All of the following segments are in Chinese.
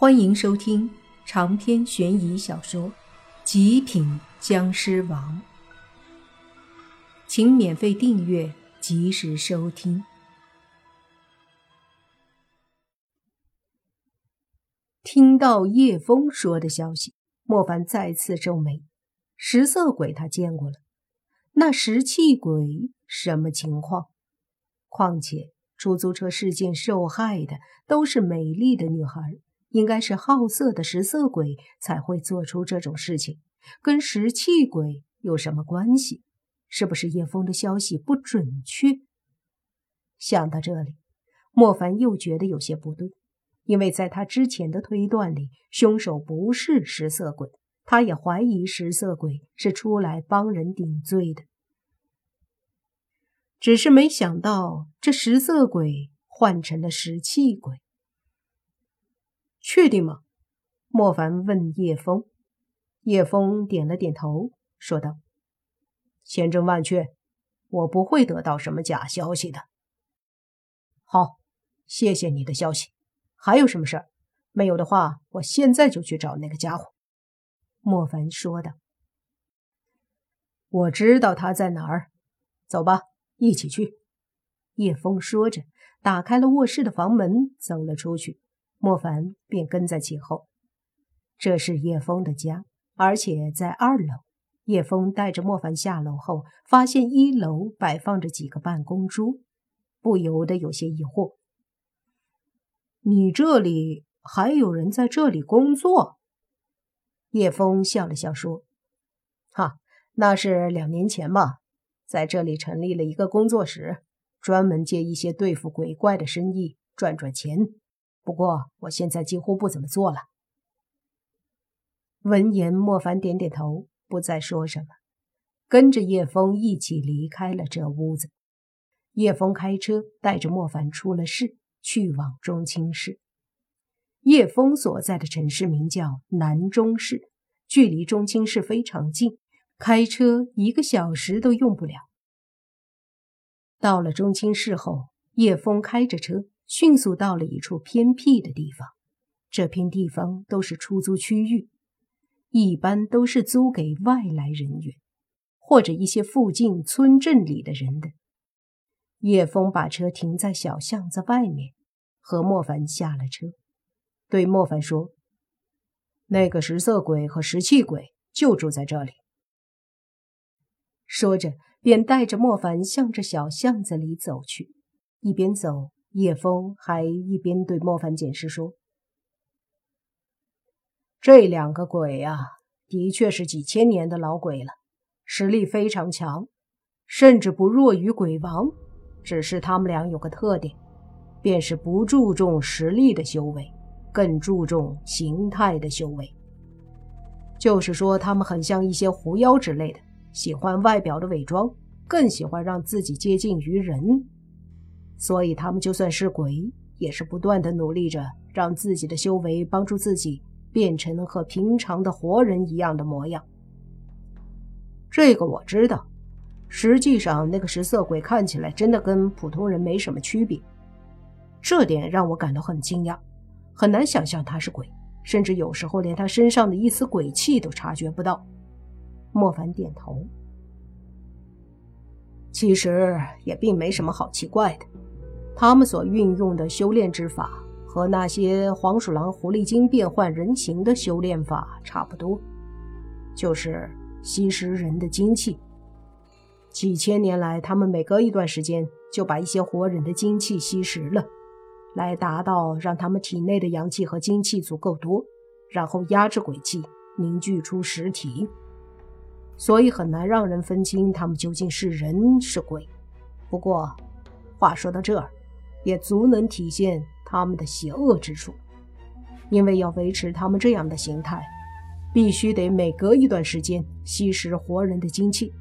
欢迎收听长篇悬疑小说《极品僵尸王》，请免费订阅，及时收听。听到叶枫说的消息，莫凡再次皱眉。食色鬼他见过了，那食气鬼什么情况？况且出租车事件受害的都是美丽的女孩。应该是好色的食色鬼才会做出这种事情，跟食气鬼有什么关系？是不是叶枫的消息不准确？想到这里，莫凡又觉得有些不对，因为在他之前的推断里，凶手不是食色鬼，他也怀疑食色鬼是出来帮人顶罪的，只是没想到这食色鬼换成了食气鬼。确定吗？莫凡问叶枫。叶枫点了点头，说道：“千真万确，我不会得到什么假消息的。”好，谢谢你的消息。还有什么事儿？没有的话，我现在就去找那个家伙。”莫凡说道。“我知道他在哪儿，走吧，一起去。”叶枫说着，打开了卧室的房门，走了出去。莫凡便跟在其后。这是叶枫的家，而且在二楼。叶枫带着莫凡下楼后，发现一楼摆放着几个办公桌，不由得有些疑惑：“你这里还有人在这里工作？”叶枫笑了笑说：“哈，那是两年前嘛，在这里成立了一个工作室，专门接一些对付鬼怪的生意，赚赚钱。”不过我现在几乎不怎么做了。闻言，莫凡点点头，不再说什么，跟着叶枫一起离开了这屋子。叶枫开车带着莫凡出了市，去往中青市。叶枫所在的城市名叫南中市，距离中青市非常近，开车一个小时都用不了。到了中青市后，叶枫开着车。迅速到了一处偏僻的地方，这片地方都是出租区域，一般都是租给外来人员或者一些附近村镇里的人的。叶枫把车停在小巷子外面，和莫凡下了车，对莫凡说：“那个食色鬼和食气鬼就住在这里。”说着，便带着莫凡向着小巷子里走去，一边走。叶枫还一边对莫凡解释说：“这两个鬼啊，的确是几千年的老鬼了，实力非常强，甚至不弱于鬼王。只是他们俩有个特点，便是不注重实力的修为，更注重形态的修为。就是说，他们很像一些狐妖之类的，喜欢外表的伪装，更喜欢让自己接近于人。”所以他们就算是鬼，也是不断的努力着，让自己的修为帮助自己变成和平常的活人一样的模样。这个我知道。实际上，那个食色鬼看起来真的跟普通人没什么区别，这点让我感到很惊讶，很难想象他是鬼，甚至有时候连他身上的一丝鬼气都察觉不到。莫凡点头，其实也并没什么好奇怪的。他们所运用的修炼之法和那些黄鼠狼狐狸精变换人形的修炼法差不多，就是吸食人的精气。几千年来，他们每隔一段时间就把一些活人的精气吸食了，来达到让他们体内的阳气和精气足够多，然后压制鬼气，凝聚出实体。所以很难让人分清他们究竟是人是鬼。不过，话说到这儿。也足能体现他们的邪恶之处，因为要维持他们这样的形态，必须得每隔一段时间吸食活人的精气，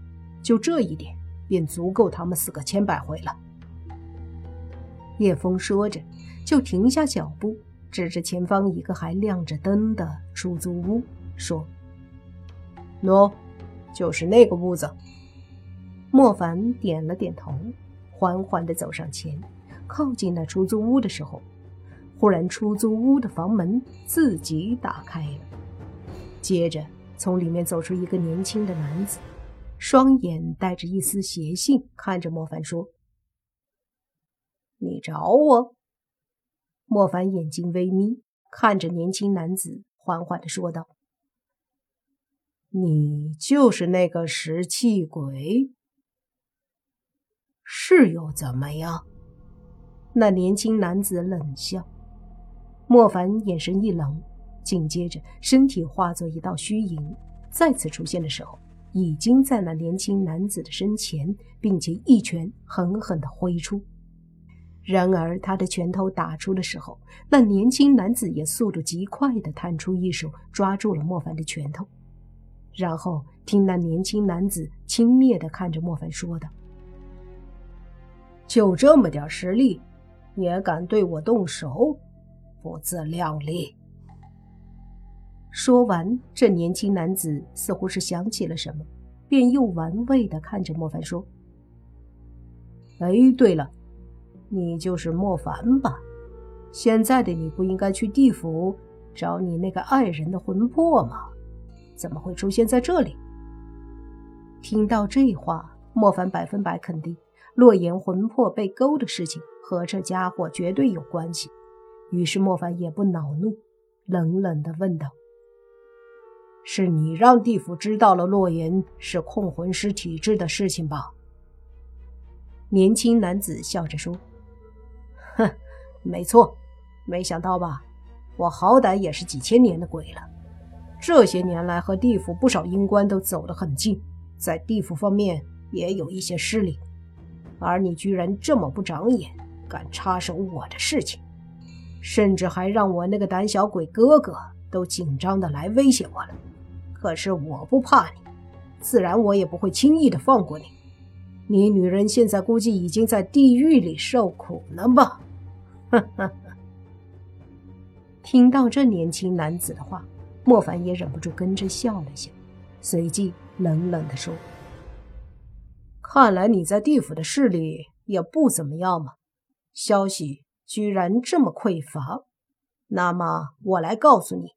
就这一点便足够他们死个千百回了。叶枫说着，就停下脚步，指着前方一个还亮着灯的出租屋，说：“喏，就是那个屋子。”莫凡点了点头，缓缓地走上前。靠近那出租屋的时候，忽然出租屋的房门自己打开了，接着从里面走出一个年轻的男子，双眼带着一丝邪性看着莫凡说：“你找我？”莫凡眼睛微眯，看着年轻男子，缓缓的说道：“你就是那个石气鬼？是又怎么样？”那年轻男子冷笑。莫凡眼神一冷，紧接着身体化作一道虚影，再次出现的时候，已经在那年轻男子的身前，并且一拳狠狠地挥出。然而他的拳头打出的时候，那年轻男子也速度极快地探出一手抓住了莫凡的拳头，然后听那年轻男子轻蔑地看着莫凡说道：“就这么点实力，也敢对我动手？”不自量力！说完，这年轻男子似乎是想起了什么，便又玩味的看着莫凡说：“哎，对了，你就是莫凡吧？现在的你不应该去地府找你那个爱人的魂魄吗？怎么会出现在这里？”听到这话，莫凡百分百肯定，洛言魂魄被勾的事情和这家伙绝对有关系。于是莫凡也不恼怒，冷冷的问道：“是你让地府知道了洛言是控魂师体质的事情吧？”年轻男子笑着说：“哼，没错。没想到吧？我好歹也是几千年的鬼了，这些年来和地府不少阴官都走得很近，在地府方面也有一些势力，而你居然这么不长眼，敢插手我的事情！”甚至还让我那个胆小鬼哥哥都紧张的来威胁我了。可是我不怕你，自然我也不会轻易的放过你。你女人现在估计已经在地狱里受苦了吧？哈哈。听到这年轻男子的话，莫凡也忍不住跟着笑了笑，随即冷冷的说：“看来你在地府的势力也不怎么样嘛。消息。”居然这么匮乏，那么我来告诉你，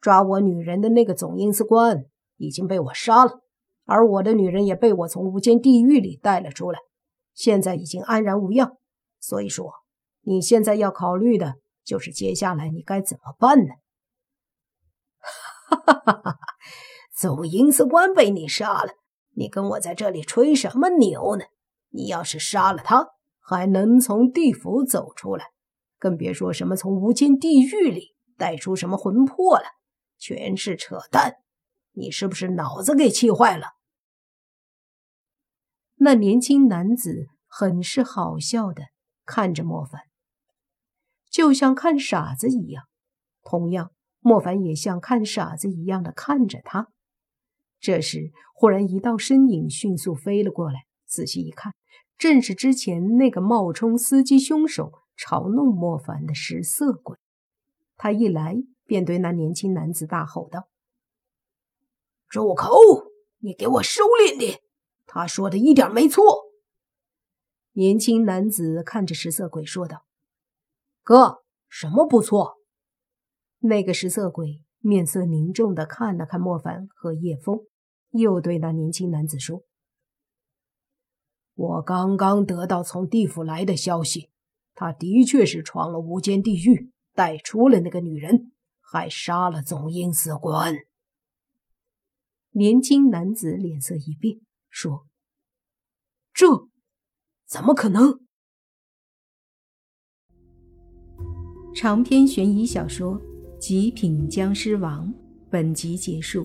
抓我女人的那个总阴司官已经被我杀了，而我的女人也被我从无间地狱里带了出来，现在已经安然无恙。所以说，你现在要考虑的就是接下来你该怎么办呢？哈哈哈哈！总阴司官被你杀了，你跟我在这里吹什么牛呢？你要是杀了他，还能从地府走出来，更别说什么从无间地狱里带出什么魂魄了，全是扯淡！你是不是脑子给气坏了？那年轻男子很是好笑的看着莫凡，就像看傻子一样。同样，莫凡也像看傻子一样的看着他。这时，忽然一道身影迅速飞了过来，仔细一看。正是之前那个冒充司机凶手嘲弄莫凡的食色鬼，他一来便对那年轻男子大吼道：“住口！你给我收敛点！他说的一点没错。”年轻男子看着食色鬼说道：“哥，什么不错？”那个食色鬼面色凝重的看了看莫凡和叶枫，又对那年轻男子说。我刚刚得到从地府来的消息，他的确是闯了无间地狱，带出了那个女人，还杀了总阴司官。年轻男子脸色一变，说：“这怎么可能？”长篇悬疑小说《极品僵尸王》本集结束，